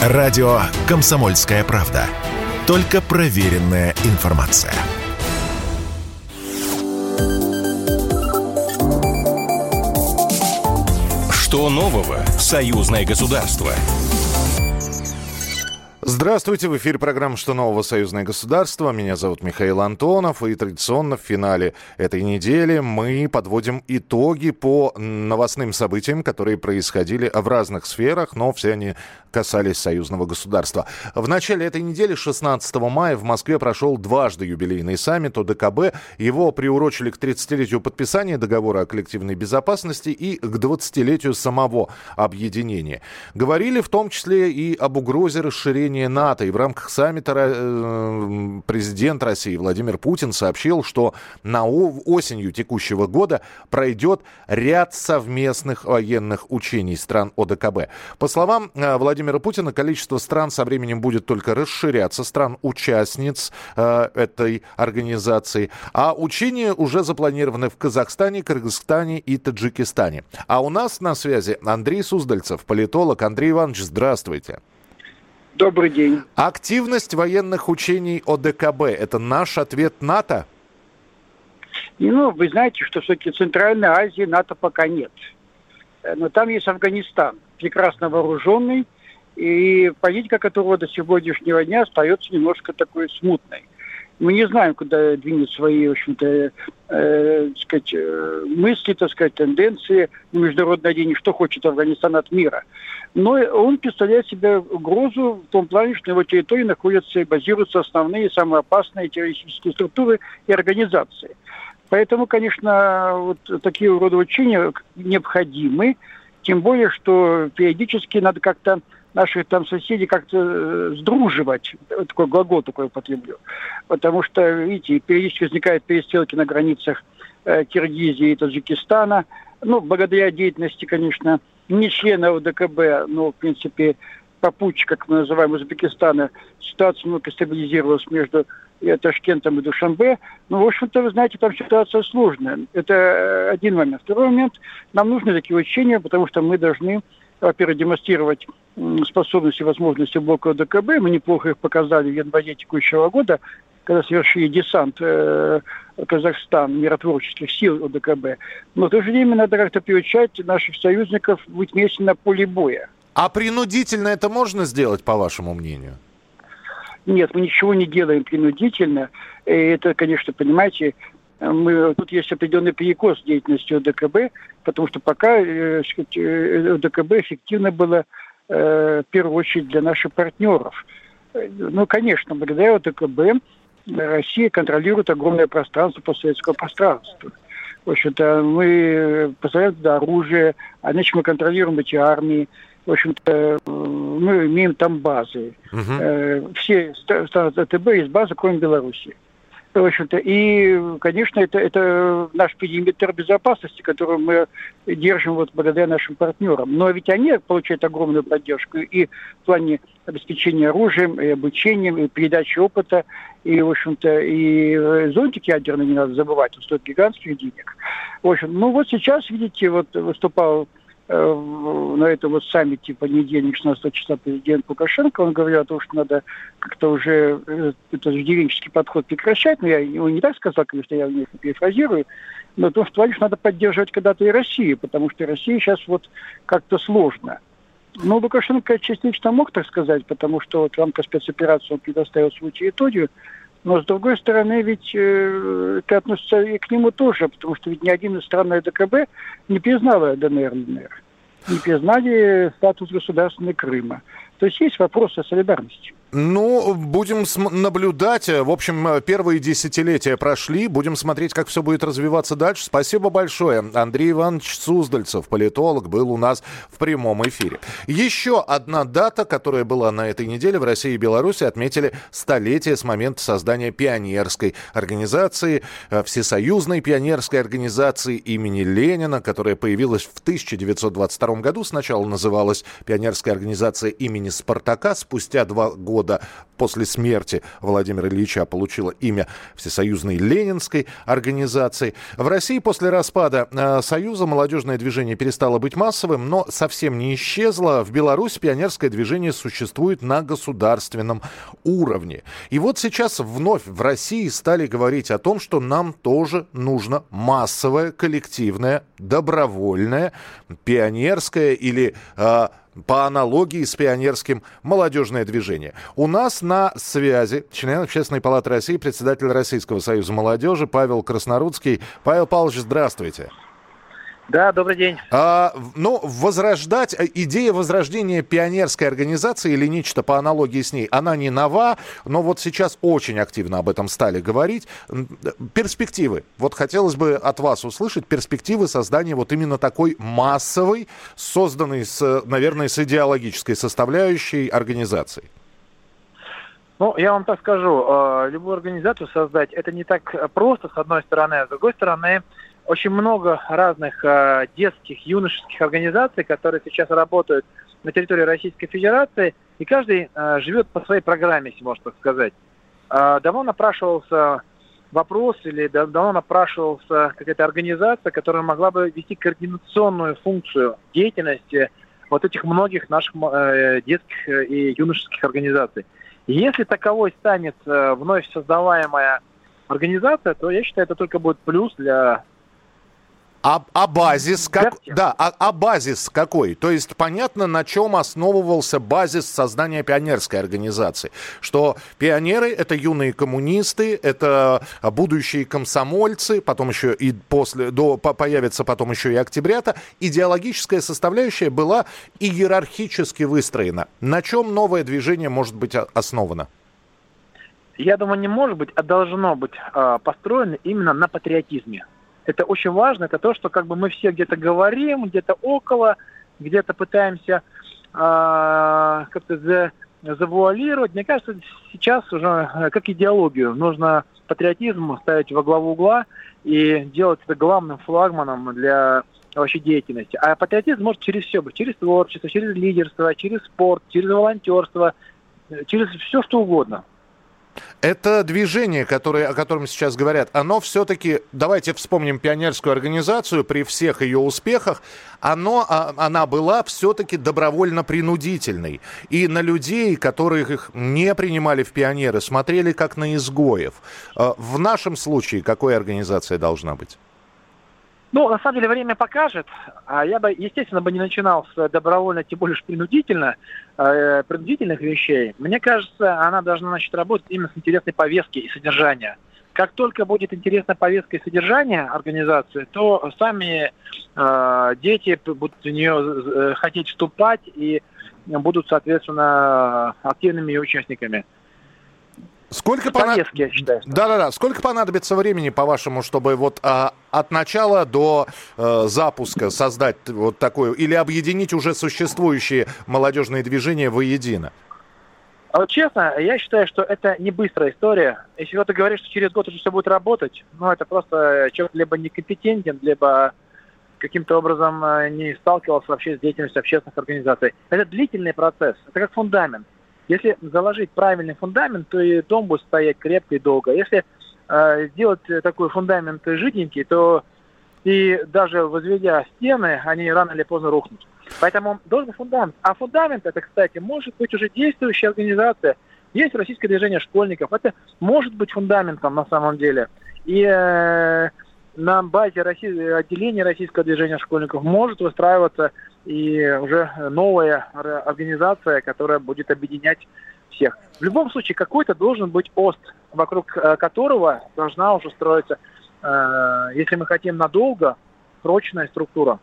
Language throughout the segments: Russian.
Радио «Комсомольская правда». Только проверенная информация. Что нового в союзное государство? Здравствуйте, в эфире программа «Что нового? Союзное государство». Меня зовут Михаил Антонов, и традиционно в финале этой недели мы подводим итоги по новостным событиям, которые происходили в разных сферах, но все они касались союзного государства. В начале этой недели, 16 мая, в Москве прошел дважды юбилейный саммит ОДКБ. Его приурочили к 30-летию подписания договора о коллективной безопасности и к 20-летию самого объединения. Говорили в том числе и об угрозе расширения НАТО. И в рамках саммита э, президент России Владимир Путин сообщил, что на осенью текущего года пройдет ряд совместных военных учений стран ОДКБ. По словам э, Владимира Путина, количество стран со временем будет только расширяться, стран-участниц э, этой организации. А учения уже запланированы в Казахстане, Кыргызстане и Таджикистане. А у нас на связи Андрей Суздальцев, политолог. Андрей Иванович, здравствуйте. Добрый день. Активность военных учений ОДКБ – это наш ответ НАТО? Ну, вы знаете, что все-таки Центральной Азии НАТО пока нет. Э, но там есть Афганистан, прекрасно вооруженный, и политика которого до сегодняшнего дня остается немножко такой смутной мы не знаем, куда двинуть свои, в общем-то, э, сказать, э, мысли, так сказать, тенденции на международной арене, что хочет Афганистан от мира. Но он представляет себе угрозу в том плане, что на его территории находятся и базируются основные, самые опасные террористические структуры и организации. Поэтому, конечно, вот такие рода учения необходимы, тем более, что периодически надо как-то наших там соседей как-то э, сдруживать, такой глагол такой употреблю. Потому что, видите, периодически возникают перестрелки на границах э, Киргизии и Таджикистана. Ну, благодаря деятельности, конечно, не члена ОДКБ, но, в принципе, попутчик, как мы называем, Узбекистана, ситуация немного стабилизировалась между и Ташкентом и Душанбе. Ну, в общем-то, вы знаете, там ситуация сложная. Это э, один момент. Второй момент, нам нужны такие учения, потому что мы должны во-первых, демонстрировать способности и возможности блока ОДКБ. Мы неплохо их показали в январе текущего года, когда совершили десант э, Казахстан миротворческих сил ОДКБ. Но в то же время надо как-то приучать наших союзников быть вместе на поле боя. А принудительно это можно сделать, по вашему мнению? Нет, мы ничего не делаем принудительно. И это, конечно, понимаете, мы, тут есть определенный перекос деятельности ОДКБ, потому что пока э, э ОДКБ эффективно было э, в первую очередь для наших партнеров. Ну, конечно, благодаря ОДКБ Россия контролирует огромное пространство постсоветского пространства. В общем-то, мы поставляем туда оружие, а иначе мы контролируем эти армии. В общем-то, мы имеем там базы. Угу. Все страны АТБ есть базы, кроме Беларуси в общем-то. И, конечно, это, это наш периметр безопасности, который мы держим вот благодаря нашим партнерам. Но ведь они получают огромную поддержку и в плане обеспечения оружием, и обучением, и передачи опыта, и, в общем-то, и зонтик ядерный не надо забывать, он стоит гигантских денег. В общем, ну вот сейчас, видите, вот выступал на этом вот саммите понедельник, 16 числа президент Лукашенко, он говорил о том, что надо как-то уже э, этот деревенческий подход прекращать, но я его не так сказал, конечно, я не перефразирую, но то, что, надо поддерживать когда-то и Россию, потому что Россия сейчас вот как-то сложно. Ну, Лукашенко частично мог так сказать, потому что вот в рамках спецоперации он предоставил свою территорию, но с другой стороны, ведь э, это относится и к нему тоже, потому что ведь ни один из стран ДКБ не признала ДНР, ЛНР, не признали статус государственной Крыма. То есть есть вопрос о солидарности. Ну, будем наблюдать. В общем, первые десятилетия прошли. Будем смотреть, как все будет развиваться дальше. Спасибо большое. Андрей Иванович Суздальцев, политолог, был у нас в прямом эфире. Еще одна дата, которая была на этой неделе в России и Беларуси, отметили столетие с момента создания пионерской организации, э, Всесоюзной пионерской организации имени Ленина, которая появилась в 1922 году. Сначала называлась пионерская организация имени Спартака. Спустя два года года после смерти Владимира Ильича получила имя Всесоюзной Ленинской организации. В России после распада э, Союза молодежное движение перестало быть массовым, но совсем не исчезло. В Беларуси пионерское движение существует на государственном уровне. И вот сейчас вновь в России стали говорить о том, что нам тоже нужно массовое, коллективное, добровольное, пионерское или э, по аналогии с пионерским молодежное движение. У нас на связи член Общественной палаты России, председатель Российского союза молодежи Павел Краснорудский. Павел Павлович, здравствуйте. Да, добрый день. А, ну, возрождать, э, идея возрождения пионерской организации или нечто по аналогии с ней, она не нова, но вот сейчас очень активно об этом стали говорить. Перспективы. Вот хотелось бы от вас услышать перспективы создания вот именно такой массовой, созданной, с, наверное, с идеологической составляющей организации. Ну, я вам так скажу, э, любую организацию создать, это не так просто, с одной стороны, а с другой стороны, очень много разных э, детских, юношеских организаций, которые сейчас работают на территории Российской Федерации, и каждый э, живет по своей программе, если можно так сказать. Э, давно напрашивался вопрос или давно напрашивался какая-то организация, которая могла бы вести координационную функцию деятельности вот этих многих наших э, детских и юношеских организаций. Если таковой станет э, вновь создаваемая организация, то я считаю, это только будет плюс для а, а базис как? Да, а, а базис какой? То есть понятно, на чем основывался базис создания пионерской организации, что пионеры это юные коммунисты, это будущие комсомольцы, потом еще и после до появится потом еще и октябрята. Идеологическая составляющая была иерархически выстроена. На чем новое движение может быть основано? Я думаю, не может быть, а должно быть э, построено именно на патриотизме это очень важно, это то, что как бы мы все где-то говорим, где-то около, где-то пытаемся э, как-то за, завуалировать. Мне кажется, сейчас уже э, как идеологию нужно патриотизм ставить во главу угла и делать это главным флагманом для вообще деятельности. А патриотизм может через все быть, через творчество, через лидерство, через спорт, через волонтерство, э, через все что угодно. Это движение, которое, о котором сейчас говорят, оно все-таки, давайте вспомним пионерскую организацию при всех ее успехах, оно, а, она была все-таки добровольно-принудительной. И на людей, которых их не принимали в пионеры, смотрели как на изгоев. А, в нашем случае какой организация должна быть? Ну, на самом деле, время покажет. А я бы, естественно, бы не начинал с добровольно, тем более принудительно, э, принудительных вещей. Мне кажется, она должна начать работать именно с интересной повестки и содержания. Как только будет интересная повестка и содержание организации, то сами э, дети будут в нее э, хотеть вступать и будут, соответственно, активными участниками. Сколько понадобится? я считаю. Да-да-да. Сколько понадобится времени, по-вашему, чтобы вот а, от начала до а, запуска создать вот такое или объединить уже существующие молодежные движения воедино? А вот честно, я считаю, что это не быстрая история. Если кто-то говорит, что через год уже все будет работать, ну, это просто человек либо некомпетентен, либо каким-то образом э, не сталкивался вообще с деятельностью общественных организаций. Это длительный процесс, это как фундамент. Если заложить правильный фундамент, то и дом будет стоять крепко и долго. Если э, сделать такой фундамент жиденький, то и даже возведя стены, они рано или поздно рухнут. Поэтому должен фундамент. А фундамент это, кстати, может быть уже действующая организация. Есть российское движение школьников. Это может быть фундаментом на самом деле. И э, на базе России, отделения российского движения школьников может выстраиваться и уже новая организация, которая будет объединять всех. В любом случае, какой-то должен быть ОСТ, вокруг э, которого должна уже строиться, э, если мы хотим надолго, прочная структура.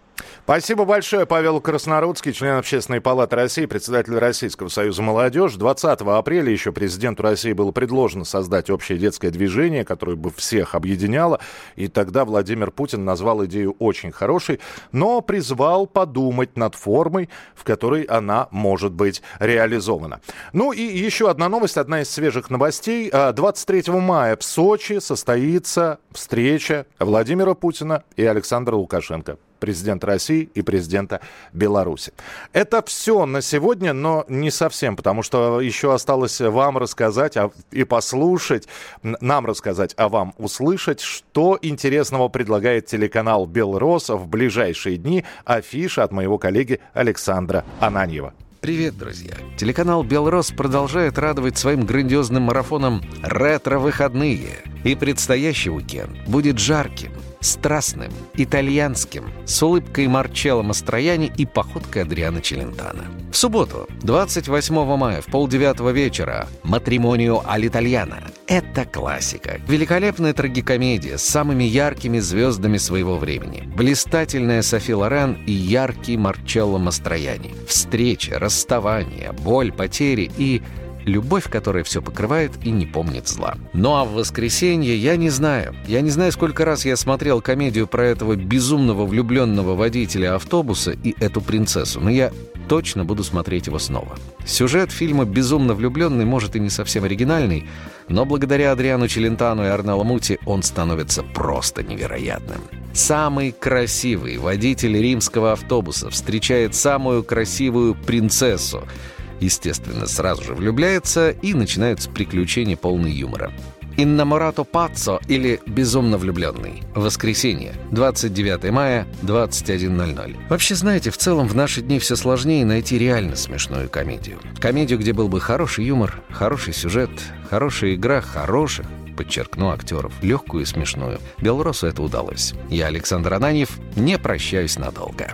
Спасибо большое, Павел Краснорудский, член Общественной палаты России, председатель Российского союза молодежи. 20 апреля еще президенту России было предложено создать общее детское движение, которое бы всех объединяло. И тогда Владимир Путин назвал идею очень хорошей, но призвал подумать над формой, в которой она может быть реализована. Ну и еще одна новость, одна из свежих новостей. 23 а, мая в Сочи состоится встреча Владимира Путина и Александра Лукашенко. Президента России и президента Беларуси. Это все на сегодня, но не совсем, потому что еще осталось вам рассказать а, и послушать, нам рассказать, а вам услышать, что интересного предлагает телеканал «Белрос» в ближайшие дни. Афиша от моего коллеги Александра Ананьева. Привет, друзья! Телеканал «Белрос» продолжает радовать своим грандиозным марафоном «Ретро-выходные». И предстоящий уикенд будет жарким, страстным, итальянским, с улыбкой Марчелло Мастрояни и походкой Адриана Челентана. В субботу, 28 мая, в полдевятого вечера, «Матримонио аль-Итальяно». Это классика. Великолепная трагикомедия с самыми яркими звездами своего времени. Блистательная Софи Лорен и яркий Марчелло Мастрояни. Встречи, расставания, боль, потери и Любовь, которая все покрывает и не помнит зла. Ну а в воскресенье я не знаю. Я не знаю, сколько раз я смотрел комедию про этого безумного влюбленного водителя автобуса и эту принцессу, но я точно буду смотреть его снова. Сюжет фильма «Безумно влюбленный» может и не совсем оригинальный, но благодаря Адриану Челентану и Арнелло Мути он становится просто невероятным. Самый красивый водитель римского автобуса встречает самую красивую принцессу — естественно, сразу же влюбляется и начинаются приключения полные юмора. «Иннаморато Паццо» или «Безумно влюбленный». Воскресенье, 29 мая, 21.00. Вообще, знаете, в целом в наши дни все сложнее найти реально смешную комедию. Комедию, где был бы хороший юмор, хороший сюжет, хорошая игра хороших, подчеркну, актеров, легкую и смешную. Белоросу это удалось. Я, Александр Ананьев, не прощаюсь надолго.